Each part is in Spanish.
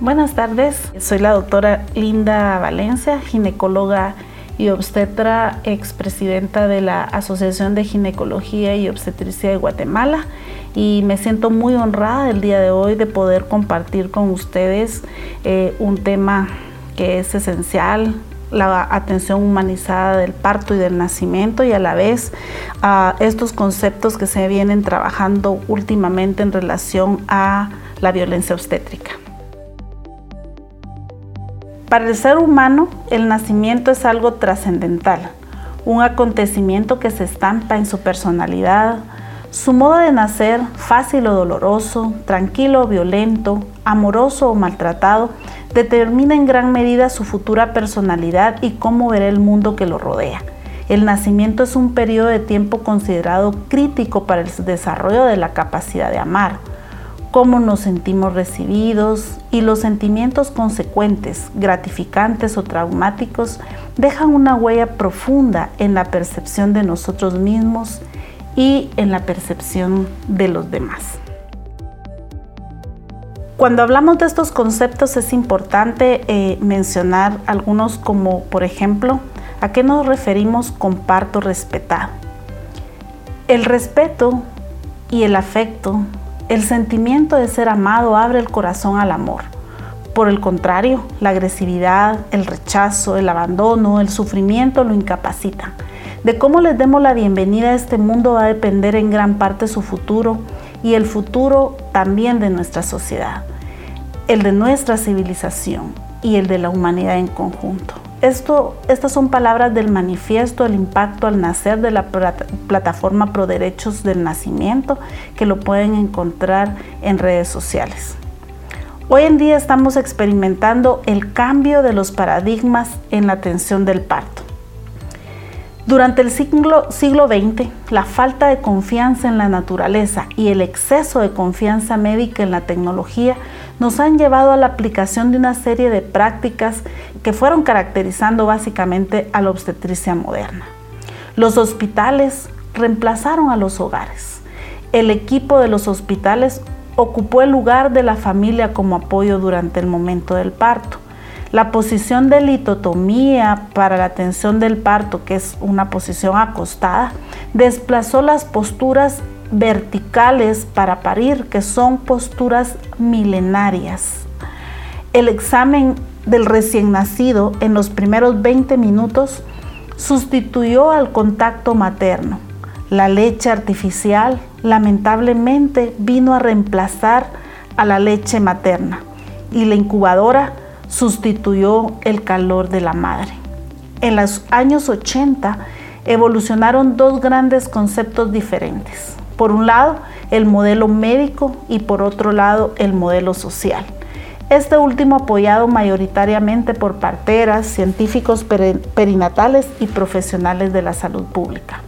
Buenas tardes, soy la doctora Linda Valencia, ginecóloga y obstetra, expresidenta de la Asociación de Ginecología y Obstetricia de Guatemala y me siento muy honrada el día de hoy de poder compartir con ustedes eh, un tema que es esencial, la atención humanizada del parto y del nacimiento y a la vez estos conceptos que se vienen trabajando últimamente en relación a la violencia obstétrica. Para el ser humano, el nacimiento es algo trascendental, un acontecimiento que se estampa en su personalidad, su modo de nacer, fácil o doloroso, tranquilo o violento, amoroso o maltratado, determina en gran medida su futura personalidad y cómo verá el mundo que lo rodea. El nacimiento es un periodo de tiempo considerado crítico para el desarrollo de la capacidad de amar cómo nos sentimos recibidos y los sentimientos consecuentes, gratificantes o traumáticos, dejan una huella profunda en la percepción de nosotros mismos y en la percepción de los demás. Cuando hablamos de estos conceptos es importante eh, mencionar algunos como, por ejemplo, ¿a qué nos referimos con parto respetado? El respeto y el afecto el sentimiento de ser amado abre el corazón al amor. Por el contrario, la agresividad, el rechazo, el abandono, el sufrimiento lo incapacitan. De cómo les demos la bienvenida a este mundo va a depender en gran parte su futuro y el futuro también de nuestra sociedad, el de nuestra civilización y el de la humanidad en conjunto. Esto, estas son palabras del manifiesto El impacto al nacer de la plataforma Pro Derechos del Nacimiento, que lo pueden encontrar en redes sociales. Hoy en día estamos experimentando el cambio de los paradigmas en la atención del parto. Durante el siglo, siglo XX, la falta de confianza en la naturaleza y el exceso de confianza médica en la tecnología nos han llevado a la aplicación de una serie de prácticas que fueron caracterizando básicamente a la obstetricia moderna. Los hospitales reemplazaron a los hogares. El equipo de los hospitales ocupó el lugar de la familia como apoyo durante el momento del parto la posición de litotomía para la atención del parto, que es una posición acostada, desplazó las posturas verticales para parir, que son posturas milenarias. El examen del recién nacido en los primeros 20 minutos sustituyó al contacto materno. La leche artificial lamentablemente vino a reemplazar a la leche materna y la incubadora sustituyó el calor de la madre. En los años 80 evolucionaron dos grandes conceptos diferentes. Por un lado, el modelo médico y por otro lado, el modelo social. Este último apoyado mayoritariamente por parteras, científicos perinatales y profesionales de la salud pública.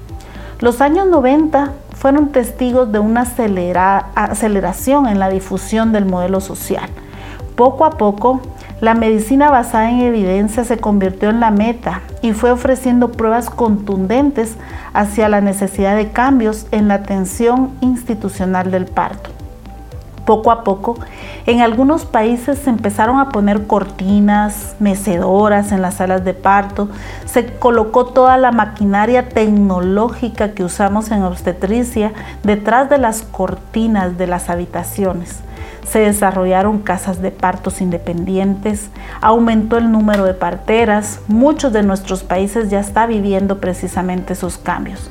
Los años 90 fueron testigos de una aceleración en la difusión del modelo social. Poco a poco, la medicina basada en evidencia se convirtió en la meta y fue ofreciendo pruebas contundentes hacia la necesidad de cambios en la atención institucional del parto. Poco a poco, en algunos países se empezaron a poner cortinas, mecedoras en las salas de parto, se colocó toda la maquinaria tecnológica que usamos en obstetricia detrás de las cortinas de las habitaciones se desarrollaron casas de partos independientes, aumentó el número de parteras, muchos de nuestros países ya están viviendo precisamente esos cambios.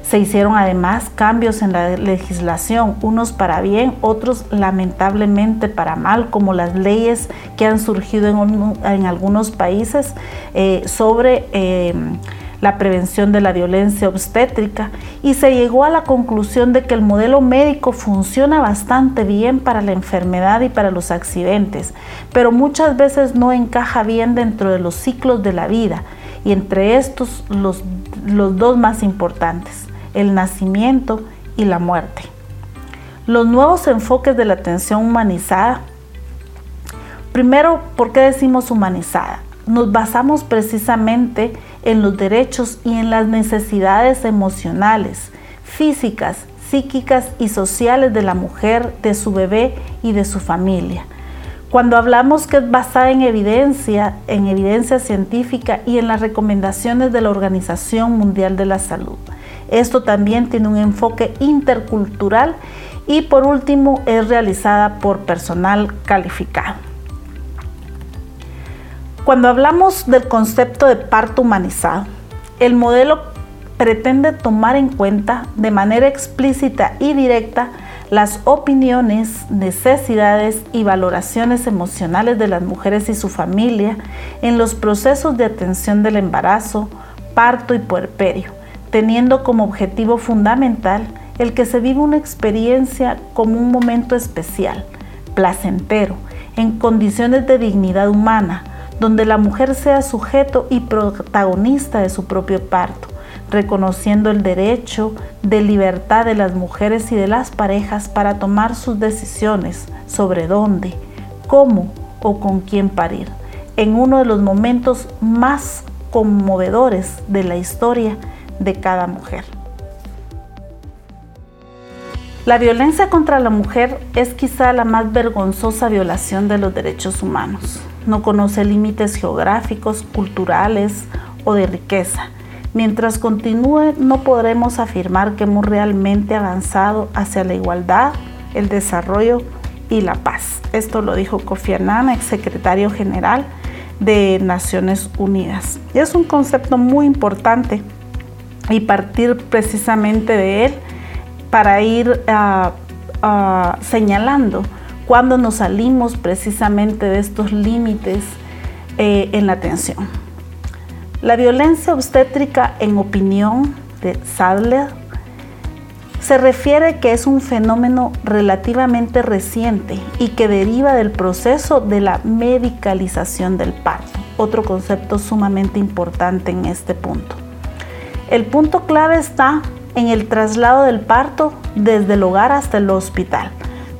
Se hicieron además cambios en la legislación, unos para bien, otros lamentablemente para mal, como las leyes que han surgido en, algunos países eh, sobre... Eh, la prevención de la violencia obstétrica y se llegó a la conclusión de que el modelo médico funciona bastante bien para la enfermedad y para los accidentes, pero muchas veces no encaja bien dentro de los ciclos de la vida y entre estos los, los dos más importantes, el nacimiento y la muerte. Los nuevos enfoques de la atención humanizada Primero, ¿por qué decimos humanizada? Nos basamos precisamente en los derechos y en las necesidades emocionales, físicas, psíquicas y sociales de la mujer, de su bebé y de su familia. Cuando hablamos que es basada en evidencia, en evidencia científica y en las recomendaciones de la Organización Mundial de la Salud. Esto también tiene un enfoque intercultural y por último es realizada por personal calificado. Cuando hablamos del concepto de parto humanizado, el modelo pretende tomar en cuenta de manera explícita y directa las opiniones, necesidades y valoraciones emocionales de las mujeres y su familia en los procesos de atención del embarazo, parto y puerperio, teniendo como objetivo fundamental el que se viva una experiencia como un momento especial, placentero, en condiciones de dignidad humana, donde la mujer sea sujeto y protagonista de su propio parto reconociendo el derecho de libertad de las mujeres y de las parejas para tomar sus decisiones sobre dónde, cómo o con quién parir, en uno de los momentos más conmovedores de la historia de cada mujer. La violencia contra la mujer es quizá la más vergonzosa violación de los derechos humanos. No conoce límites geográficos, culturales o de riqueza Mientras continúe, no podremos afirmar que hemos realmente avanzado hacia la igualdad, el desarrollo y la paz. Esto lo dijo Kofi Annan, ex secretario general de Naciones Unidas. Y es un concepto muy importante y partir precisamente de él para ir ah, ah, señalando cuando nos salimos precisamente de estos límites eh, en la atención. La violencia obstétrica, en opinión de Sadler, se refiere que es un fenómeno relativamente reciente y que deriva del proceso de la medicalización del parto, otro concepto sumamente importante en este punto. El punto clave está en el traslado del parto desde el hogar hasta el hospital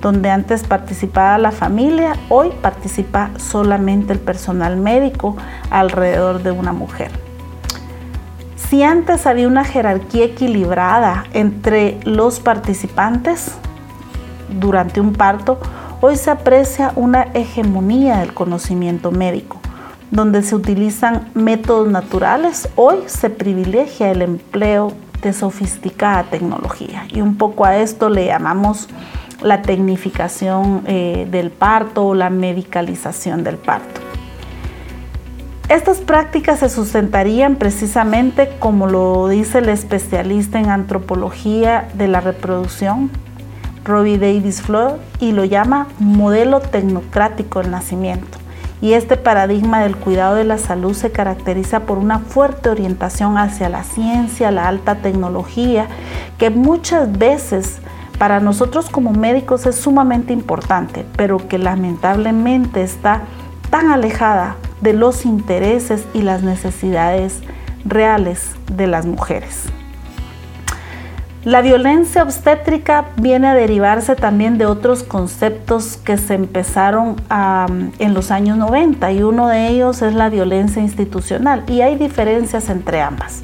donde antes participaba la familia, hoy participa solamente el personal médico alrededor de una mujer. Si antes había una jerarquía equilibrada entre los participantes durante un parto, hoy se aprecia una hegemonía del conocimiento médico. Donde se utilizan métodos naturales, hoy se privilegia el empleo de sofisticada tecnología. Y un poco a esto le llamamos la tecnificación eh, del parto o la medicalización del parto. Estas prácticas se sustentarían precisamente como lo dice el especialista en antropología de la reproducción, Robbie Davis Fleur, y lo llama modelo tecnocrático del nacimiento. Y este paradigma del cuidado de la salud se caracteriza por una fuerte orientación hacia la ciencia, la alta tecnología, que muchas veces para nosotros como médicos es sumamente importante, pero que lamentablemente está tan alejada de los intereses y las necesidades reales de las mujeres. La violencia obstétrica viene a derivarse también de otros conceptos que se empezaron en los años 90 y uno de ellos es la violencia institucional y hay diferencias entre ambas.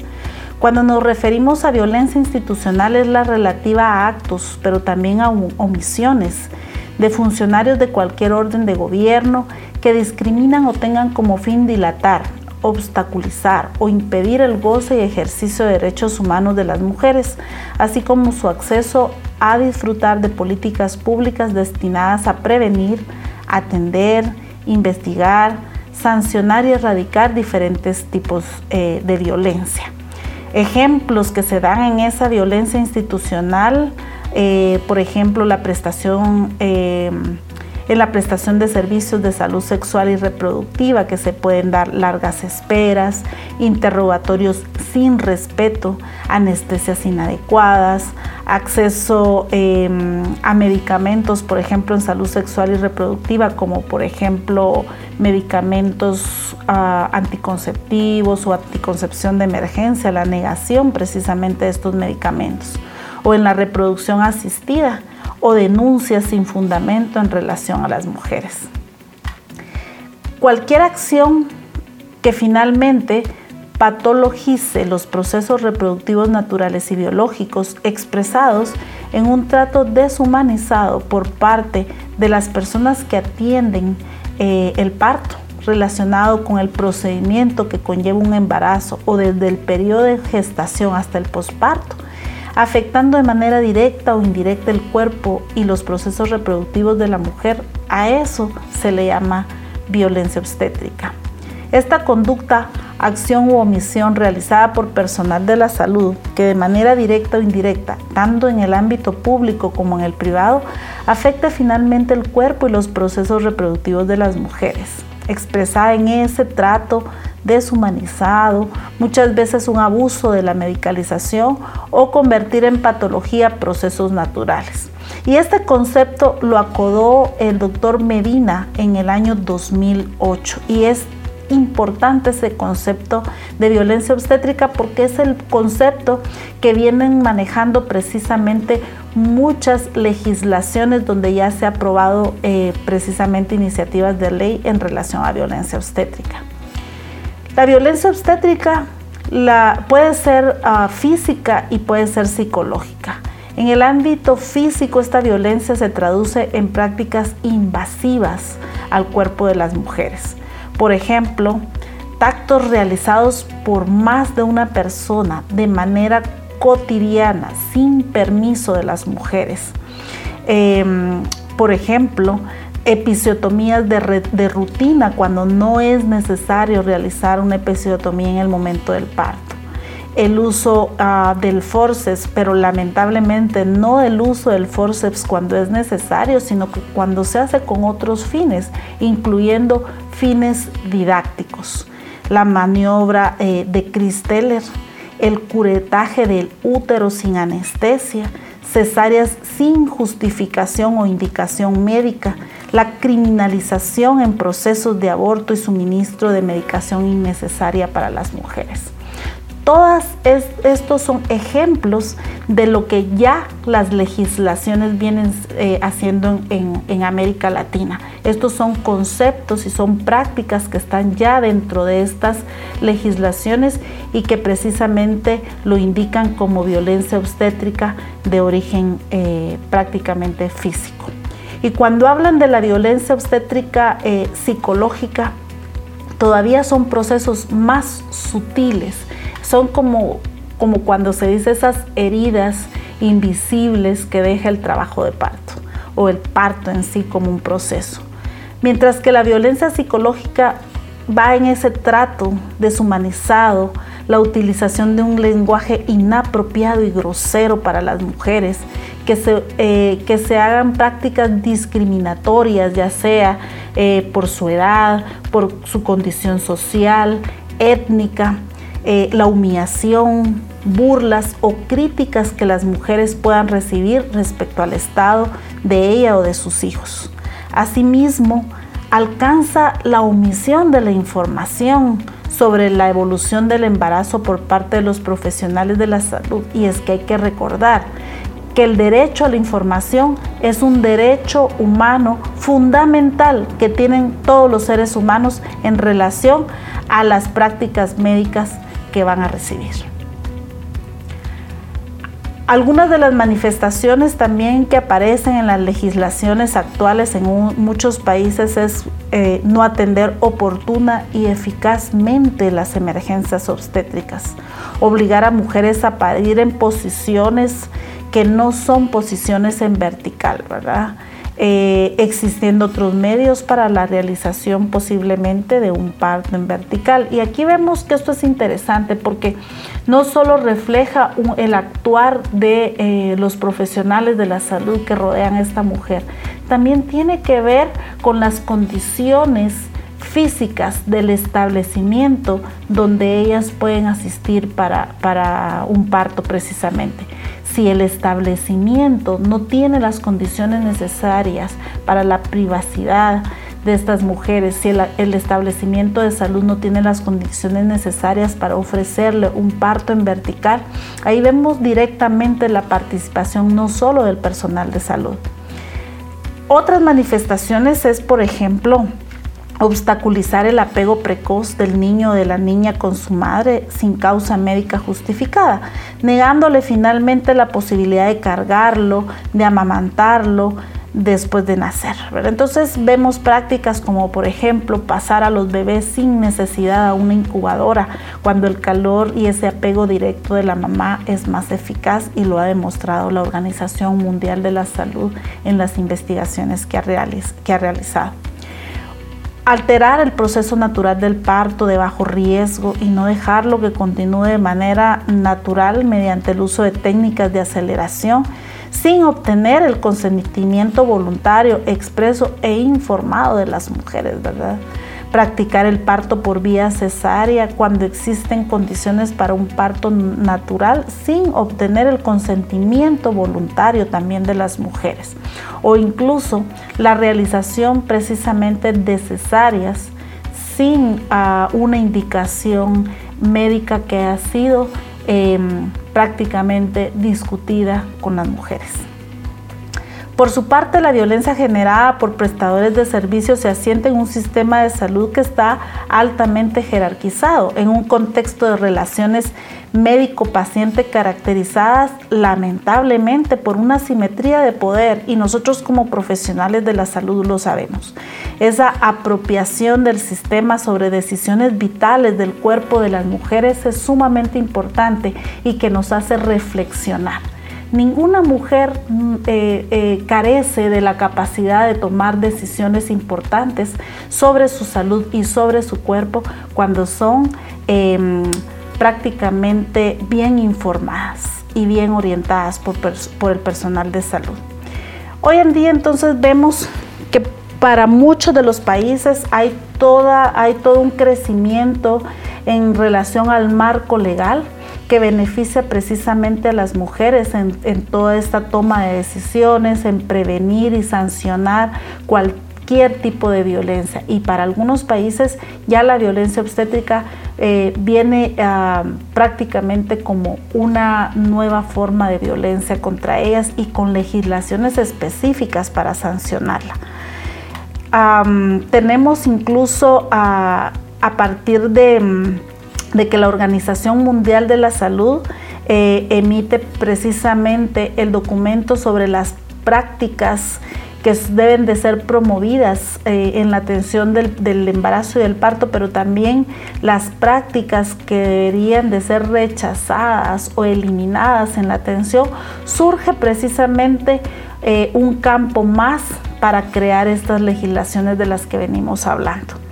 Cuando nos referimos a violencia institucional es la relativa a actos, pero también a omisiones de funcionarios de cualquier orden de gobierno que discriminan o tengan como fin dilatar, obstaculizar o impedir el goce y ejercicio de derechos humanos de las mujeres, así como su acceso a disfrutar de políticas públicas destinadas a prevenir, atender, investigar, sancionar y erradicar diferentes tipos eh, de violencia. Ejemplos que se dan en esa violencia institucional, eh, por ejemplo, la prestación, eh, en la prestación de servicios de salud sexual y reproductiva, que se pueden dar largas esperas, interrogatorios sin respeto, anestesias inadecuadas, acceso em, a medicamentos, por ejemplo, en salud sexual y reproductiva, como por ejemplo medicamentos ah, anticonceptivos o anticoncepción de emergencia, la negación precisamente de estos medicamentos, o en la reproducción asistida o denuncias sin fundamento en relación a las mujeres. Cualquier acción que finalmente patologice los procesos reproductivos naturales y biológicos expresados en un trato deshumanizado por parte de las personas que atienden eh, el parto relacionado con el procedimiento que conlleva un embarazo o desde el periodo de gestación hasta el posparto, afectando de manera directa o indirecta el cuerpo y los procesos reproductivos de la mujer, a eso se le llama violencia obstétrica. Esta conducta, acción u omisión realizada por personal de la salud que de manera directa o indirecta, tanto en el ámbito público como en el privado, afecta finalmente el cuerpo y los procesos reproductivos de las mujeres, expresada en ese trato deshumanizado, muchas veces un abuso de la medicalización o convertir en patología procesos naturales. Y este concepto lo acodó el doctor Medina en el año 2008 y es importante ese concepto de violencia obstétrica porque es el concepto que vienen manejando precisamente muchas legislaciones donde ya se ha aprobado eh, precisamente iniciativas de ley en relación a violencia obstétrica. La violencia obstétrica la, puede ser ah, física y puede ser psicológica. En el ámbito físico, esta violencia se traduce en prácticas invasivas al cuerpo de las mujeres. Por ejemplo, tactos realizados por más de una persona de manera cotidiana, sin permiso de las mujeres. Em, por ejemplo, episiotomías de, rutina cuando no es necesario realizar una episiotomía en el momento del parto. El uso ah, del forceps, pero lamentablemente no el uso del forceps cuando es necesario, sino que cuando se hace con otros fines, incluyendo fines didácticos. La maniobra eh, de Christeller, el curetaje del útero sin anestesia, cesáreas sin justificación o indicación médica, la criminalización en procesos de aborto y suministro de medicación innecesaria para las mujeres. Todos estos son ejemplos de lo que ya las legislaciones vienen eh, haciendo en, América Latina. Estos son conceptos y son prácticas que están ya dentro de estas legislaciones y que precisamente lo indican como violencia obstétrica de origen eh, prácticamente físico. Y cuando hablan de la violencia obstétrica eh, psicológica, todavía son procesos más sutiles son como, como cuando se dice esas heridas invisibles que deja el trabajo de parto o el parto en sí como un proceso. Mientras que la violencia psicológica va en ese trato deshumanizado, la utilización de un lenguaje inapropiado y grosero para las mujeres, que se, eh, que se hagan prácticas discriminatorias, ya sea eh, por su edad, por su condición social, étnica, eh, la humillación, burlas o críticas que las mujeres puedan recibir respecto al estado de ella o de sus hijos. Asimismo, alcanza la omisión de la información sobre la evolución del embarazo por parte de los profesionales de la salud. Y es que hay que recordar que el derecho a la información es un derecho humano fundamental que tienen todos los seres humanos en relación a las prácticas médicas que van a recibir. Algunas de las manifestaciones también que aparecen en las legislaciones actuales en muchos países es eh, no atender oportuna y eficazmente las emergencias obstétricas, obligar a mujeres a parir en posiciones que no son posiciones en vertical, ¿verdad? Eh, existiendo otros medios para la realización posiblemente de un parto en vertical. Y aquí vemos que esto es interesante porque no solo refleja el actuar de eh, los profesionales de la salud que rodean a esta mujer, también tiene que ver con las condiciones físicas del establecimiento donde ellas pueden asistir para, para un parto precisamente si el establecimiento no tiene las condiciones necesarias para la privacidad de estas mujeres, si el, establecimiento de salud no tiene las condiciones necesarias para ofrecerle un parto en vertical, ahí vemos directamente la participación no solo del personal de salud. Otras manifestaciones es, por ejemplo, obstaculizar el apego precoz del niño o de la niña con su madre sin causa médica justificada, negándole finalmente la posibilidad de cargarlo, de amamantarlo, después de nacer. Entonces vemos prácticas como por ejemplo pasar a los bebés sin necesidad a una incubadora cuando el calor y ese apego directo de la mamá es más eficaz y lo ha demostrado la Organización Mundial de la Salud en las investigaciones que ha, que ha realizado. Alterar el proceso natural del parto de bajo riesgo y no dejarlo que continúe de manera natural mediante el uso de técnicas de aceleración sin obtener el consentimiento voluntario, expreso e informado de las mujeres, ¿verdad? Practicar el parto por vía cesárea cuando existen condiciones para un parto natural sin obtener el consentimiento voluntario también de las mujeres. O incluso la realización precisamente de cesáreas sin ah, una indicación médica que ha sido Em, prácticamente discutida con las mujeres. Por su parte, la violencia generada por prestadores de servicios se asienta en un sistema de salud que está altamente jerarquizado, en un contexto de relaciones médico-paciente caracterizadas lamentablemente por una simetría de poder y nosotros como profesionales de la salud lo sabemos. Esa apropiación del sistema sobre decisiones vitales del cuerpo de las mujeres es sumamente importante y que nos hace reflexionar. Ninguna mujer mm, eh, eh, carece de la capacidad de tomar decisiones importantes sobre su salud y sobre su cuerpo cuando son em, prácticamente bien informadas y bien orientadas por, el personal de salud. Hoy en día entonces vemos que para muchos de los países hay todo un crecimiento en relación al marco legal que beneficia precisamente a las mujeres en, toda esta toma de decisiones, en prevenir y sancionar cualquier tipo de violencia. Y para algunos países ya la violencia obstétrica eh, viene ah, prácticamente como una nueva forma de violencia contra ellas y con legislaciones específicas para sancionarla. tenemos incluso a partir de de que la Organización Mundial de la Salud eh, emite precisamente el documento sobre las prácticas que deben de ser promovidas eh, en la atención del, embarazo y del parto, pero también las prácticas que deberían de ser rechazadas o eliminadas en la atención, surge precisamente eh, un campo más para crear estas legislaciones de las que venimos hablando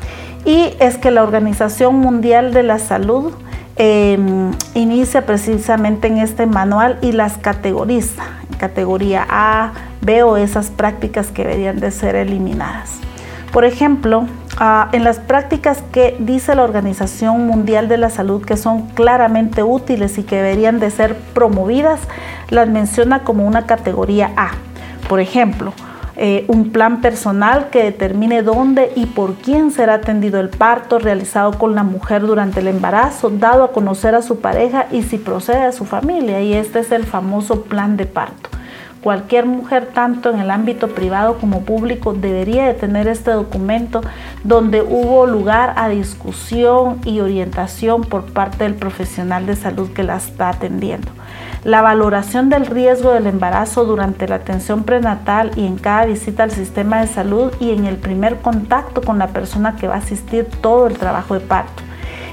y es que la Organización Mundial de la Salud em, inicia precisamente en este manual y las categoriza, en categoría A, B o esas prácticas que deberían de ser eliminadas. Por ejemplo, ah, en las prácticas que dice la Organización Mundial de la Salud que son claramente útiles y que deberían de ser promovidas, las menciona como una categoría A. Por ejemplo, eh, un plan personal que determine dónde y por quién será atendido el parto realizado con la mujer durante el embarazo, dado a conocer a su pareja y si procede a su familia. Y este es el famoso plan de parto. Cualquier mujer, tanto en el ámbito privado como público, debería de tener este documento donde hubo lugar a discusión y orientación por parte del profesional de salud que la está atendiendo la valoración del riesgo del embarazo durante la atención prenatal y en cada visita al sistema de salud y en el primer contacto con la persona que va a asistir todo el trabajo de parto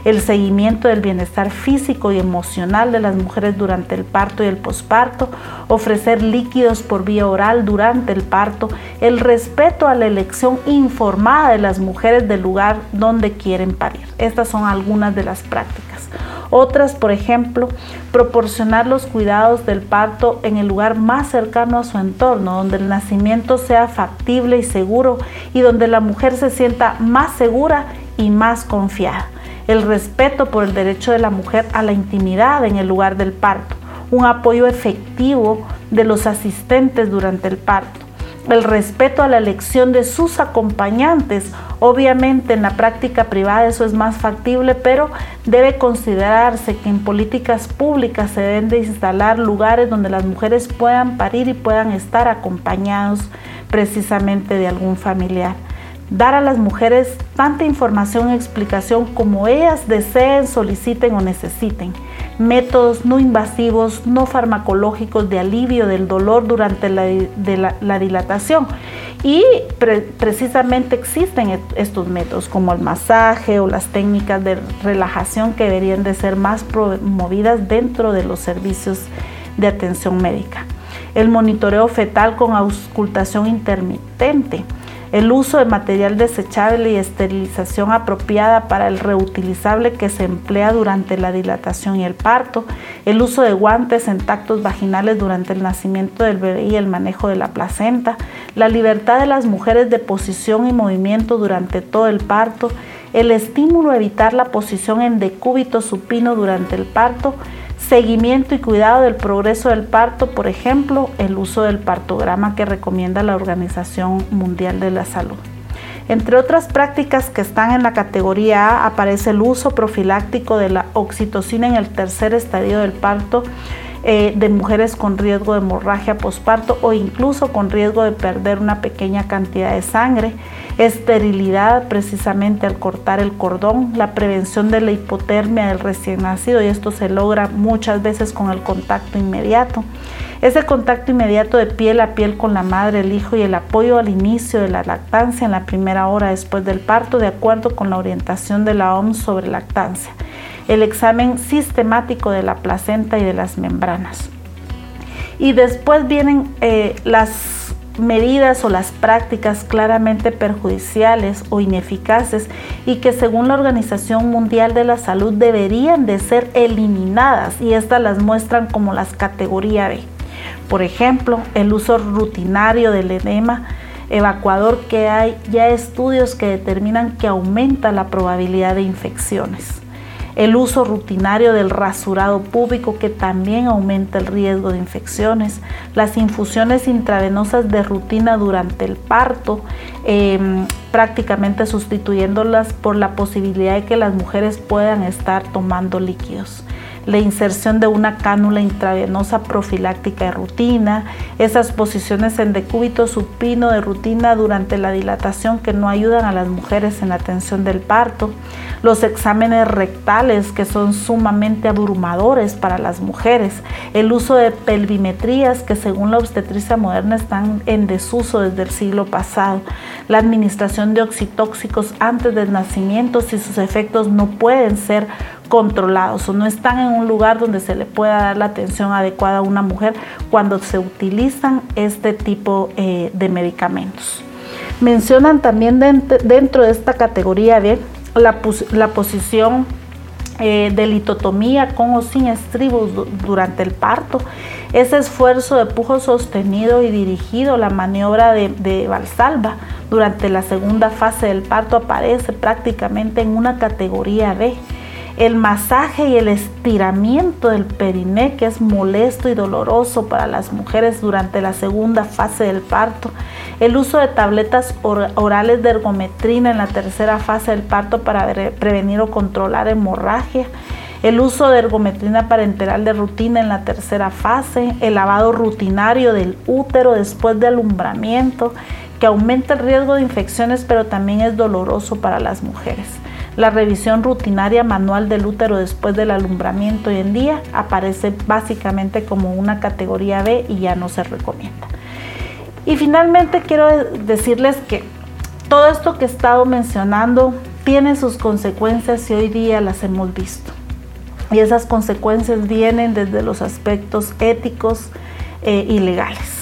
el seguimiento del bienestar físico y emocional de las mujeres durante el parto y el posparto, ofrecer líquidos por vía oral durante el parto, el respeto a la elección informada de las mujeres del lugar donde quieren parir. Estas son algunas de las prácticas. Otras, por ejemplo, proporcionar los cuidados del parto en el lugar más cercano a su entorno, donde el nacimiento sea factible y seguro y donde la mujer se sienta más segura y más confiada. El respeto por el derecho de la mujer a la intimidad en el lugar del parto. Un apoyo efectivo de los asistentes durante el parto el respeto a la elección de sus acompañantes. Obviamente en la práctica privada eso es más factible, pero debe considerarse que en políticas públicas se deben de instalar lugares donde las mujeres puedan parir y puedan estar acompañados precisamente de algún familiar. Dar a las mujeres tanta información y explicación como ellas deseen, soliciten o necesiten métodos no invasivos, no farmacológicos de alivio del dolor durante la, dilatación. Y precisamente existen estos métodos como el masaje o las técnicas de relajación que deberían de ser más promovidas dentro de los servicios de atención médica. El monitoreo fetal con auscultación intermitente el uso de material desechable y esterilización apropiada para el reutilizable que se emplea durante la dilatación y el parto, el uso de guantes en tactos vaginales durante el nacimiento del bebé y el manejo de la placenta, la libertad de las mujeres de posición y movimiento durante todo el parto, el estímulo a evitar la posición en decúbito supino durante el parto, seguimiento y cuidado del progreso del parto, por ejemplo, el uso del partograma que recomienda la Organización Mundial de la Salud. Entre otras prácticas que están en la categoría A aparece el uso profiláctico de la oxitocina en el tercer estadio del parto eh, de mujeres con riesgo de hemorragia posparto o incluso con riesgo de perder una pequeña cantidad de sangre esterilidad precisamente al cortar el cordón, la prevención de la hipotermia del recién nacido y esto se logra muchas veces con el contacto inmediato. Ese contacto inmediato de piel a piel con la madre, el hijo y el apoyo al inicio de la lactancia en la primera hora después del parto de acuerdo con la orientación de la OMS sobre lactancia. El examen sistemático de la placenta y de las membranas. Y después vienen eh, las medidas o las prácticas claramente perjudiciales o ineficaces y que según la Organización Mundial de la Salud deberían de ser eliminadas y estas las muestran como las categoría B. Por ejemplo, el uso rutinario del edema evacuador que hay ya estudios que determinan que aumenta la probabilidad de infecciones el uso rutinario del rasurado púbico que también aumenta el riesgo de infecciones, las infusiones intravenosas de rutina durante el parto, em, prácticamente sustituyéndolas por la posibilidad de que las mujeres puedan estar tomando líquidos la inserción de una cánula intravenosa profiláctica de rutina, esas posiciones en decúbito supino de rutina durante la dilatación que no ayudan a las mujeres en la atención del parto, los exámenes rectales que son sumamente abrumadores para las mujeres, el uso de pelvimetrías que según la obstetricia moderna están en desuso desde el siglo pasado, la administración de oxitóxicos antes del nacimiento si sus efectos no pueden ser controlados o no están en un lugar donde se le pueda dar la atención adecuada a una mujer cuando se utilizan este tipo eh, de medicamentos. Mencionan también dentro de esta categoría de la, la posición eh, de litotomía con o sin estribos durante el parto, ese esfuerzo de pujo sostenido y dirigido, la maniobra de, de Valsalva durante la segunda fase del parto aparece prácticamente en una categoría B el masaje y el estiramiento del periné, que es molesto y doloroso para las mujeres durante la segunda fase del parto, el uso de tabletas orales de ergometrina en la tercera fase del parto para prevenir o controlar hemorragia, el uso de ergometrina parenteral de rutina en la tercera fase, el lavado rutinario del útero después de alumbramiento, que aumenta el riesgo de infecciones pero también es doloroso para las mujeres. La revisión rutinaria manual del útero después del alumbramiento hoy en día aparece básicamente como una categoría B y ya no se recomienda. Y finalmente quiero decirles que todo esto que he estado mencionando tiene sus consecuencias y hoy día las hemos visto. Y esas consecuencias vienen desde los aspectos éticos eh, y legales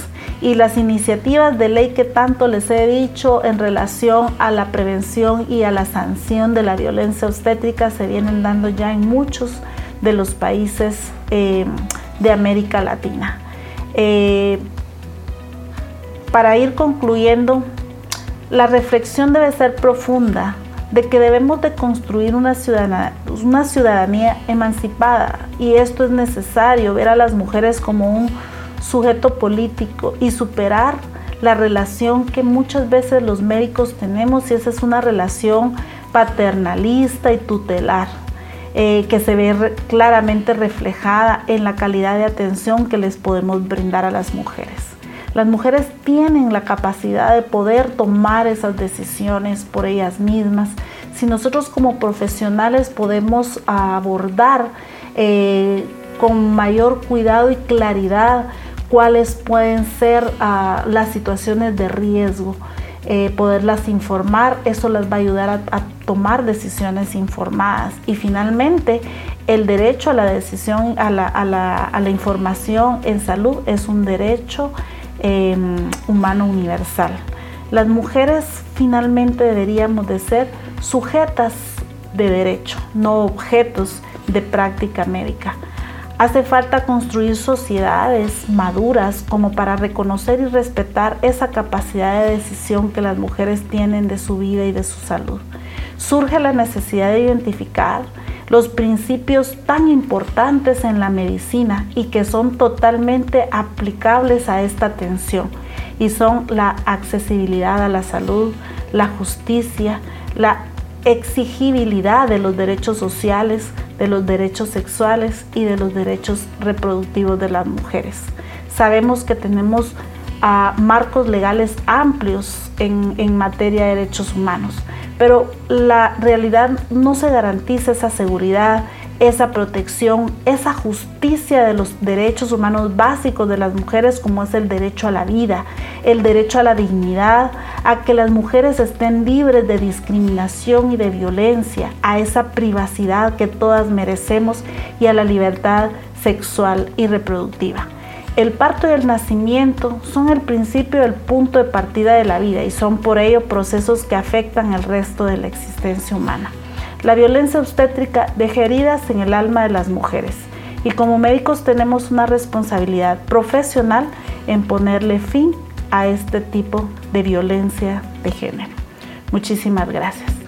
y las iniciativas de ley que tanto les he dicho en relación a la prevención y a la sanción de la violencia obstétrica se vienen dando ya en muchos de los países eh, de América Latina. Eh, para ir concluyendo, la reflexión debe ser profunda de que debemos de construir una ciudadanía, una ciudadanía emancipada y esto es necesario, ver a las mujeres como un sujeto político y superar la relación que muchas veces los médicos tenemos y esa es una relación paternalista y tutelar. Eh, que se ve claramente reflejada en la calidad de atención que les podemos brindar a las mujeres. Las mujeres tienen la capacidad de poder tomar esas decisiones por ellas mismas. Si nosotros como profesionales podemos abordar eh, con mayor cuidado y claridad cuáles pueden ser ah, las situaciones de riesgo. Eh, poderlas informar, eso les va a ayudar a, tomar decisiones informadas. Y finalmente, el derecho a la decisión, a la, información en salud es un derecho em, humano universal. Las mujeres finalmente deberíamos de ser sujetas de derecho, no objetos de práctica médica. Hace falta construir sociedades maduras como para reconocer y respetar esa capacidad de decisión que las mujeres tienen de su vida y de su salud. Surge la necesidad de identificar los principios tan importantes en la medicina y que son totalmente aplicables a esta atención y son la accesibilidad a la salud, la justicia, la exigibilidad de los derechos sociales, de los derechos sexuales y de los derechos reproductivos de las mujeres. Sabemos que tenemos ah, marcos legales amplios en, en materia de derechos humanos, pero la realidad no se garantiza esa seguridad, esa protección, esa justicia de los derechos humanos básicos de las mujeres como es el derecho a la vida, el derecho a la dignidad, a que las mujeres estén libres de discriminación y de violencia, a esa privacidad que todas merecemos y a la libertad sexual y reproductiva. El parto y el nacimiento son el principio el punto de partida de la vida y son por ello procesos que afectan el resto de la existencia humana. La violencia obstétrica deja heridas en el alma de las mujeres y como médicos tenemos una responsabilidad profesional en ponerle fin a este tipo de violencia de género. Muchísimas gracias.